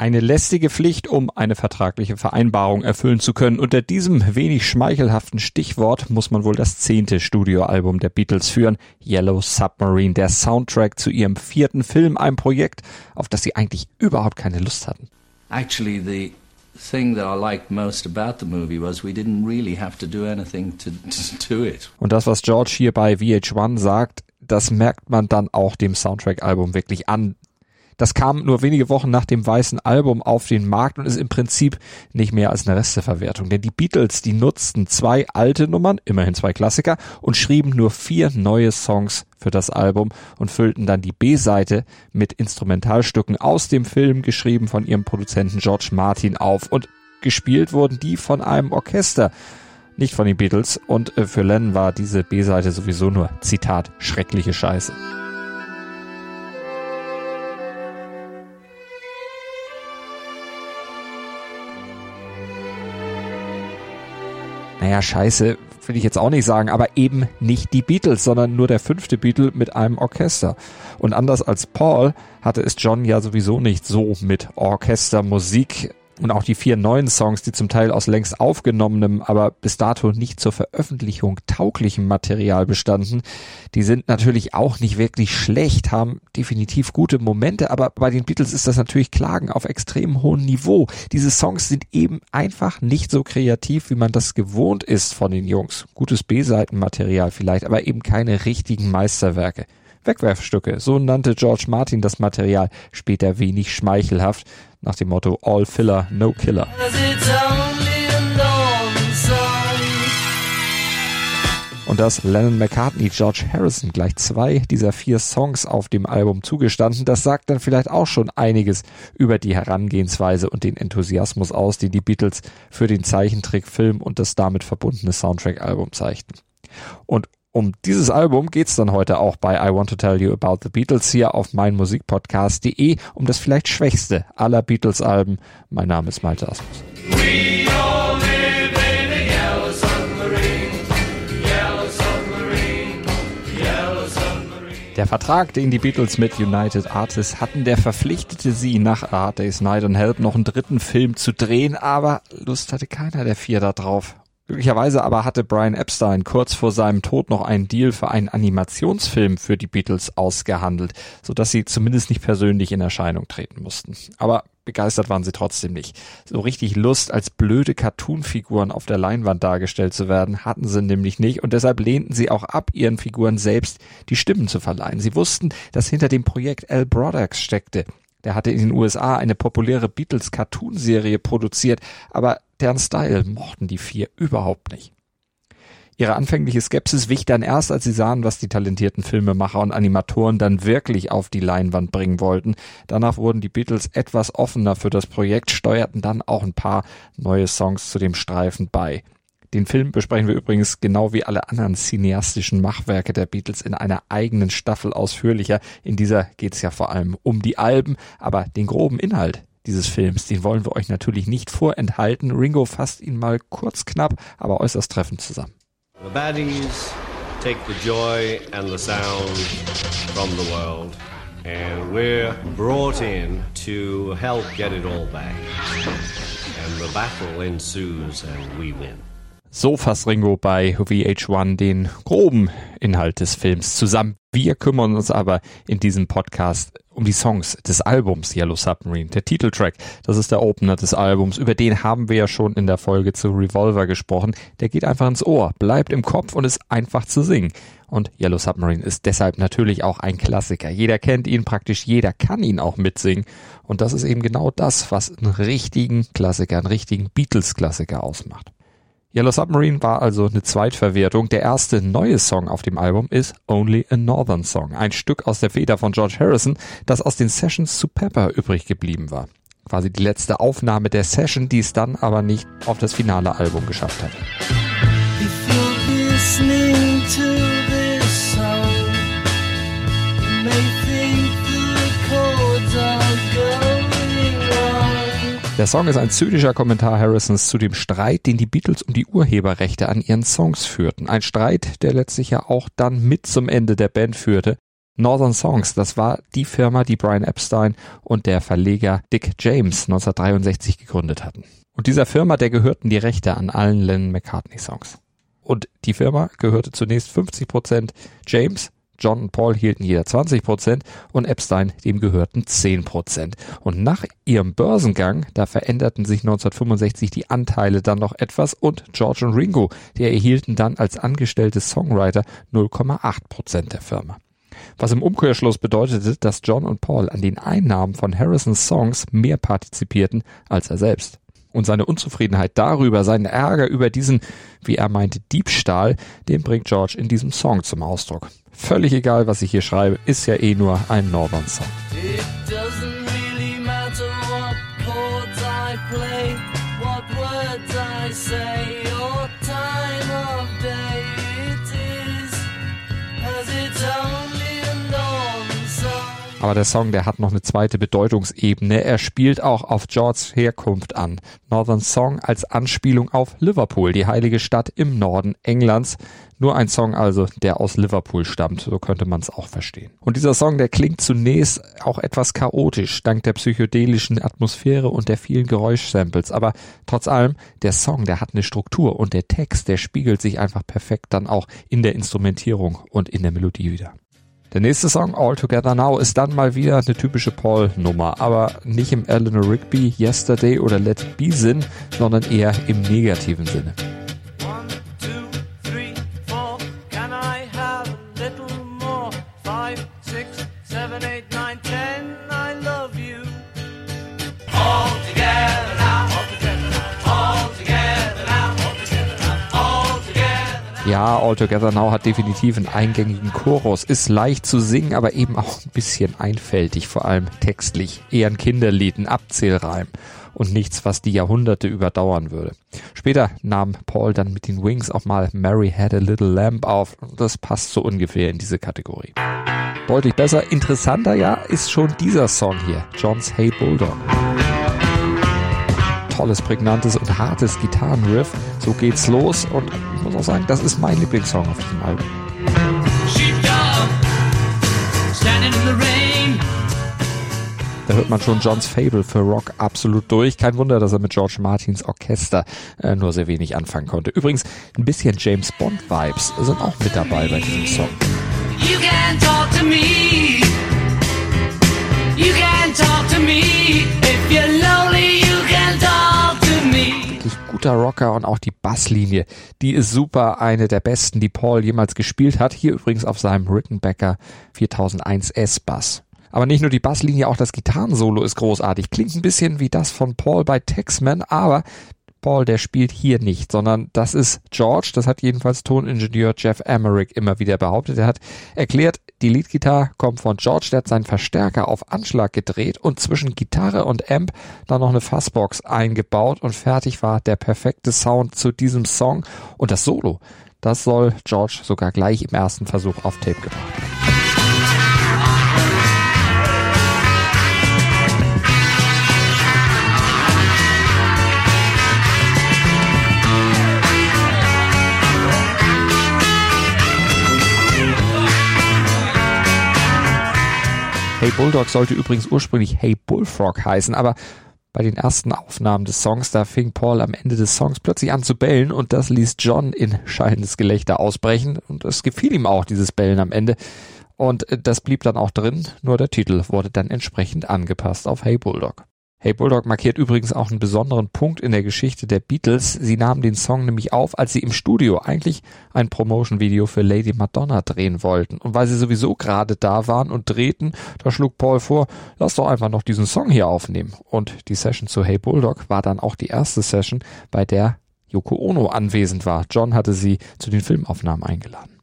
Eine lästige Pflicht, um eine vertragliche Vereinbarung erfüllen zu können. Unter diesem wenig schmeichelhaften Stichwort muss man wohl das zehnte Studioalbum der Beatles führen, Yellow Submarine, der Soundtrack zu ihrem vierten Film, ein Projekt, auf das sie eigentlich überhaupt keine Lust hatten. Actually, the thing that I liked most about the movie was we didn't really have to do anything to, to do it. Und das, was George hier bei VH1 sagt, das merkt man dann auch dem Soundtrack-Album wirklich an. Das kam nur wenige Wochen nach dem weißen Album auf den Markt und ist im Prinzip nicht mehr als eine Resteverwertung. Denn die Beatles, die nutzten zwei alte Nummern, immerhin zwei Klassiker, und schrieben nur vier neue Songs für das Album und füllten dann die B-Seite mit Instrumentalstücken aus dem Film, geschrieben von ihrem Produzenten George Martin auf. Und gespielt wurden die von einem Orchester nicht von den Beatles. Und äh, für Lennon war diese B-Seite sowieso nur, Zitat, schreckliche Scheiße. Naja, scheiße, will ich jetzt auch nicht sagen, aber eben nicht die Beatles, sondern nur der fünfte Beatle mit einem Orchester. Und anders als Paul hatte es John ja sowieso nicht so mit Orchestermusik und auch die vier neuen Songs, die zum Teil aus längst aufgenommenem, aber bis dato nicht zur Veröffentlichung tauglichem Material bestanden, die sind natürlich auch nicht wirklich schlecht, haben definitiv gute Momente, aber bei den Beatles ist das natürlich Klagen auf extrem hohem Niveau. Diese Songs sind eben einfach nicht so kreativ, wie man das gewohnt ist von den Jungs. Gutes B-Seitenmaterial vielleicht, aber eben keine richtigen Meisterwerke. Wegwerfstücke, so nannte George Martin das Material, später wenig schmeichelhaft, nach dem Motto All Filler, No Killer. Und dass Lennon McCartney George Harrison gleich zwei dieser vier Songs auf dem Album zugestanden, das sagt dann vielleicht auch schon einiges über die Herangehensweise und den Enthusiasmus aus, den die Beatles für den Zeichentrickfilm und das damit verbundene Soundtrack-Album zeigten. Und um dieses Album geht's dann heute auch bei I Want to Tell You About the Beatles hier auf meinmusikpodcast.de um das vielleicht schwächste aller Beatles-Alben. Mein Name ist Malte Asmus. Der Vertrag, den die Beatles mit United Artists hatten, der verpflichtete sie nach A Hard Day's Night and Help noch einen dritten Film zu drehen, aber Lust hatte keiner der vier da drauf. Glücklicherweise aber hatte Brian Epstein kurz vor seinem Tod noch einen Deal für einen Animationsfilm für die Beatles ausgehandelt, sodass sie zumindest nicht persönlich in Erscheinung treten mussten. Aber begeistert waren sie trotzdem nicht. So richtig Lust, als blöde Cartoonfiguren auf der Leinwand dargestellt zu werden, hatten sie nämlich nicht und deshalb lehnten sie auch ab, ihren Figuren selbst die Stimmen zu verleihen. Sie wussten, dass hinter dem Projekt Al Brodax steckte. Der hatte in den USA eine populäre Beatles-Cartoonserie produziert, aber deren Style mochten die vier überhaupt nicht. Ihre anfängliche Skepsis wich dann erst, als sie sahen, was die talentierten Filmemacher und Animatoren dann wirklich auf die Leinwand bringen wollten. Danach wurden die Beatles etwas offener für das Projekt, steuerten dann auch ein paar neue Songs zu dem Streifen bei. Den Film besprechen wir übrigens genau wie alle anderen cineastischen Machwerke der Beatles in einer eigenen Staffel ausführlicher. In dieser geht es ja vor allem um die Alben, aber den groben Inhalt, dieses Films. Den wollen wir euch natürlich nicht vorenthalten. Ringo fasst ihn mal kurz knapp, aber äußerst treffend zusammen. The baddies take the joy and the sound from the world. And we're brought in to help get it all back. And the battle ensues and we win. So fasst Ringo bei VH1 den groben Inhalt des Films zusammen. Wir kümmern uns aber in diesem Podcast um die Songs des Albums Yellow Submarine. Der Titeltrack, das ist der Opener des Albums. Über den haben wir ja schon in der Folge zu Revolver gesprochen. Der geht einfach ins Ohr, bleibt im Kopf und ist einfach zu singen. Und Yellow Submarine ist deshalb natürlich auch ein Klassiker. Jeder kennt ihn, praktisch jeder kann ihn auch mitsingen. Und das ist eben genau das, was einen richtigen Klassiker, einen richtigen Beatles-Klassiker ausmacht. Yellow Submarine war also eine Zweitverwertung. Der erste neue Song auf dem Album ist Only a Northern Song, ein Stück aus der Feder von George Harrison, das aus den Sessions zu Pepper übrig geblieben war. Quasi die letzte Aufnahme der Session, die es dann aber nicht auf das finale Album geschafft hat. Der Song ist ein zynischer Kommentar Harrisons zu dem Streit, den die Beatles um die Urheberrechte an ihren Songs führten. Ein Streit, der letztlich ja auch dann mit zum Ende der Band führte. Northern Songs, das war die Firma, die Brian Epstein und der Verleger Dick James 1963 gegründet hatten. Und dieser Firma, der gehörten die Rechte an allen Lennon McCartney Songs. Und die Firma gehörte zunächst 50 Prozent James, John und Paul hielten jeder 20 Prozent und Epstein dem gehörten 10 Prozent. Und nach ihrem Börsengang, da veränderten sich 1965 die Anteile dann noch etwas und George und Ringo, die erhielten dann als angestellte Songwriter 0,8 Prozent der Firma. Was im Umkehrschluss bedeutete, dass John und Paul an den Einnahmen von Harrisons Songs mehr partizipierten als er selbst. Und seine Unzufriedenheit darüber, seinen Ärger über diesen, wie er meinte, Diebstahl, den bringt George in diesem Song zum Ausdruck. Völlig egal, was ich hier schreibe, ist ja eh nur ein Northern Aber der Song, der hat noch eine zweite Bedeutungsebene. Er spielt auch auf Georges Herkunft an. Northern Song als Anspielung auf Liverpool, die heilige Stadt im Norden Englands. Nur ein Song also, der aus Liverpool stammt, so könnte man es auch verstehen. Und dieser Song, der klingt zunächst auch etwas chaotisch, dank der psychedelischen Atmosphäre und der vielen Geräuschsamples. Aber trotz allem, der Song, der hat eine Struktur und der Text, der spiegelt sich einfach perfekt dann auch in der Instrumentierung und in der Melodie wieder. Der nächste Song, All Together Now, ist dann mal wieder eine typische Paul-Nummer, aber nicht im Eleanor Rigby, Yesterday oder Let It Be Sinn, sondern eher im negativen Sinne. All Together Now hat definitiv einen eingängigen Chorus, ist leicht zu singen, aber eben auch ein bisschen einfältig, vor allem textlich. Eher ein Kinderlied, ein Abzählreim und nichts, was die Jahrhunderte überdauern würde. Später nahm Paul dann mit den Wings auch mal Mary Had a Little Lamb auf und das passt so ungefähr in diese Kategorie. Deutlich besser, interessanter ja, ist schon dieser Song hier, John's Hey Bulldog tolles, prägnantes und hartes Gitarrenriff. So geht's los und muss auch sagen, das ist mein Lieblingssong auf diesem Album. Da hört man schon Johns Fable für Rock absolut durch. Kein Wunder, dass er mit George Martins Orchester äh, nur sehr wenig anfangen konnte. Übrigens, ein bisschen James Bond Vibes sind auch mit dabei bei diesem Song. You can talk to me. Guter Rocker und auch die Basslinie, die ist super, eine der besten, die Paul jemals gespielt hat. Hier übrigens auf seinem Rickenbacker 4001 S-Bass. Aber nicht nur die Basslinie, auch das Gitarrensolo ist großartig. Klingt ein bisschen wie das von Paul bei Texman, aber Paul, der spielt hier nicht, sondern das ist George, das hat jedenfalls Toningenieur Jeff Emerick immer wieder behauptet. Er hat erklärt, die Leadgitarre kommt von George, der hat seinen Verstärker auf Anschlag gedreht und zwischen Gitarre und Amp dann noch eine Fassbox eingebaut und fertig war der perfekte Sound zu diesem Song und das Solo. Das soll George sogar gleich im ersten Versuch auf Tape gebracht haben. Hey Bulldog sollte übrigens ursprünglich Hey Bullfrog heißen, aber bei den ersten Aufnahmen des Songs, da fing Paul am Ende des Songs plötzlich an zu bellen und das ließ John in schallendes Gelächter ausbrechen und es gefiel ihm auch, dieses Bellen am Ende. Und das blieb dann auch drin, nur der Titel wurde dann entsprechend angepasst auf Hey Bulldog. Hey Bulldog markiert übrigens auch einen besonderen Punkt in der Geschichte der Beatles. Sie nahmen den Song nämlich auf, als sie im Studio eigentlich ein Promotion-Video für Lady Madonna drehen wollten. Und weil sie sowieso gerade da waren und drehten, da schlug Paul vor, lass doch einfach noch diesen Song hier aufnehmen. Und die Session zu Hey Bulldog war dann auch die erste Session, bei der Yoko Ono anwesend war. John hatte sie zu den Filmaufnahmen eingeladen.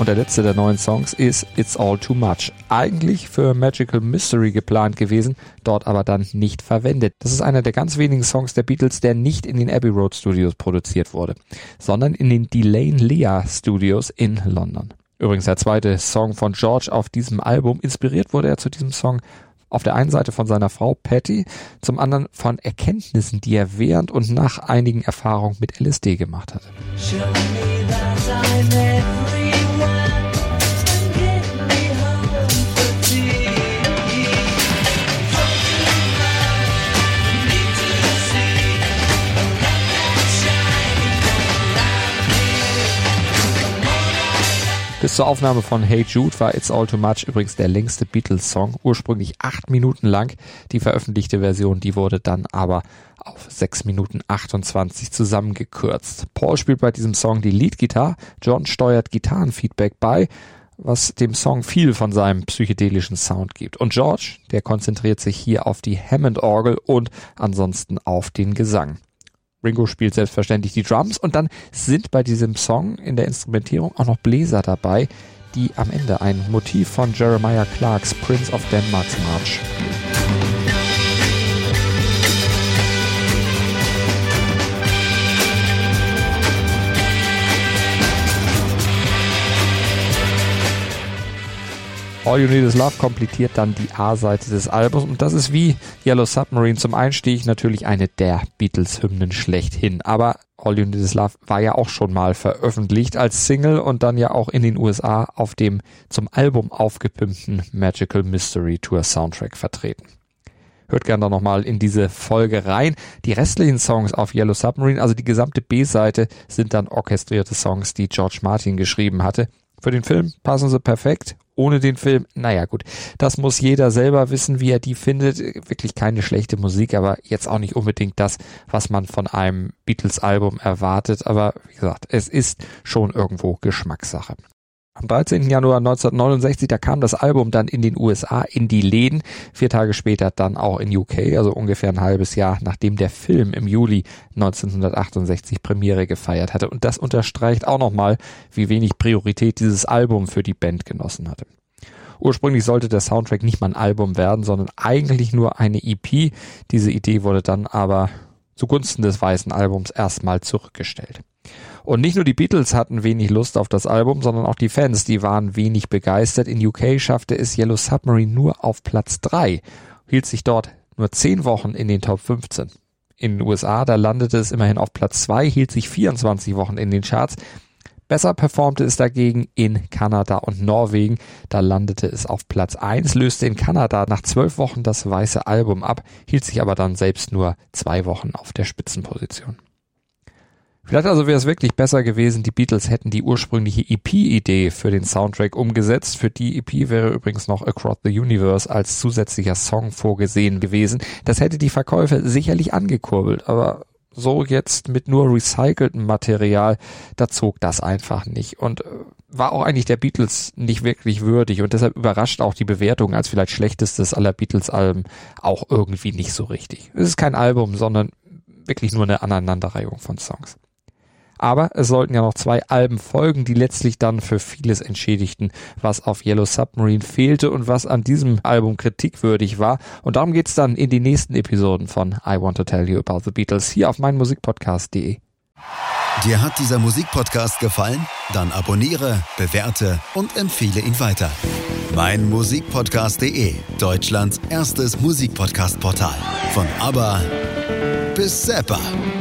Und der letzte der neuen Songs ist It's All Too Much. Eigentlich für Magical Mystery geplant gewesen, dort aber dann nicht verwendet. Das ist einer der ganz wenigen Songs der Beatles, der nicht in den Abbey Road Studios produziert wurde, sondern in den Delane Lea Studios in London. Übrigens der zweite Song von George auf diesem Album. Inspiriert wurde er zu diesem Song auf der einen Seite von seiner Frau Patty, zum anderen von Erkenntnissen, die er während und nach einigen Erfahrungen mit LSD gemacht hat. Bis zur Aufnahme von Hey Jude war It's All Too Much übrigens der längste Beatles-Song, ursprünglich acht Minuten lang. Die veröffentlichte Version, die wurde dann aber auf sechs Minuten 28 zusammengekürzt. Paul spielt bei diesem Song die Leadgitarre, John steuert Gitarrenfeedback bei, was dem Song viel von seinem psychedelischen Sound gibt. Und George, der konzentriert sich hier auf die Hammond-Orgel und ansonsten auf den Gesang. Ringo spielt selbstverständlich die Drums und dann sind bei diesem Song in der Instrumentierung auch noch Bläser dabei, die am Ende ein Motiv von Jeremiah Clarks Prince of Denmark's March spielen. All You Need Is Love komplettiert dann die A-Seite des Albums und das ist wie Yellow Submarine zum Einstieg natürlich eine der Beatles-Hymnen schlechthin. Aber All You Need Is Love war ja auch schon mal veröffentlicht als Single und dann ja auch in den USA auf dem zum Album aufgepimpten Magical Mystery Tour Soundtrack vertreten. Hört gerne da nochmal in diese Folge rein. Die restlichen Songs auf Yellow Submarine, also die gesamte B-Seite, sind dann orchestrierte Songs, die George Martin geschrieben hatte. Für den Film passen sie perfekt ohne den Film, naja gut, das muss jeder selber wissen, wie er die findet. Wirklich keine schlechte Musik, aber jetzt auch nicht unbedingt das, was man von einem Beatles-Album erwartet. Aber wie gesagt, es ist schon irgendwo Geschmackssache. Am 13. Januar 1969, da kam das Album dann in den USA in die Läden, vier Tage später dann auch in UK, also ungefähr ein halbes Jahr nachdem der Film im Juli 1968 Premiere gefeiert hatte. Und das unterstreicht auch nochmal, wie wenig Priorität dieses Album für die Band genossen hatte. Ursprünglich sollte der Soundtrack nicht mal ein Album werden, sondern eigentlich nur eine EP. Diese Idee wurde dann aber zugunsten des weißen Albums erstmal zurückgestellt. Und nicht nur die Beatles hatten wenig Lust auf das Album, sondern auch die Fans, die waren wenig begeistert. In UK schaffte es Yellow Submarine nur auf Platz 3, hielt sich dort nur 10 Wochen in den Top 15. In den USA, da landete es immerhin auf Platz 2, hielt sich 24 Wochen in den Charts. Besser performte es dagegen in Kanada und Norwegen. Da landete es auf Platz 1, löste in Kanada nach zwölf Wochen das weiße Album ab, hielt sich aber dann selbst nur zwei Wochen auf der Spitzenposition. Vielleicht also wäre es wirklich besser gewesen, die Beatles hätten die ursprüngliche EP-Idee für den Soundtrack umgesetzt. Für die EP wäre übrigens noch Across the Universe als zusätzlicher Song vorgesehen gewesen. Das hätte die Verkäufe sicherlich angekurbelt, aber so jetzt mit nur recyceltem Material, da zog das einfach nicht und äh, war auch eigentlich der Beatles nicht wirklich würdig und deshalb überrascht auch die Bewertung als vielleicht schlechtestes aller Beatles-Alben auch irgendwie nicht so richtig. Es ist kein Album, sondern wirklich nur eine Aneinanderreihung von Songs. Aber es sollten ja noch zwei Alben folgen, die letztlich dann für vieles entschädigten, was auf Yellow Submarine fehlte und was an diesem Album kritikwürdig war. Und darum geht's dann in die nächsten Episoden von I Want to Tell You About the Beatles hier auf meinmusikpodcast.de. Dir hat dieser Musikpodcast gefallen? Dann abonniere, bewerte und empfehle ihn weiter. Mein Musikpodcast.de, Deutschlands erstes Musikpodcast-Portal. Von ABBA bis Zappa.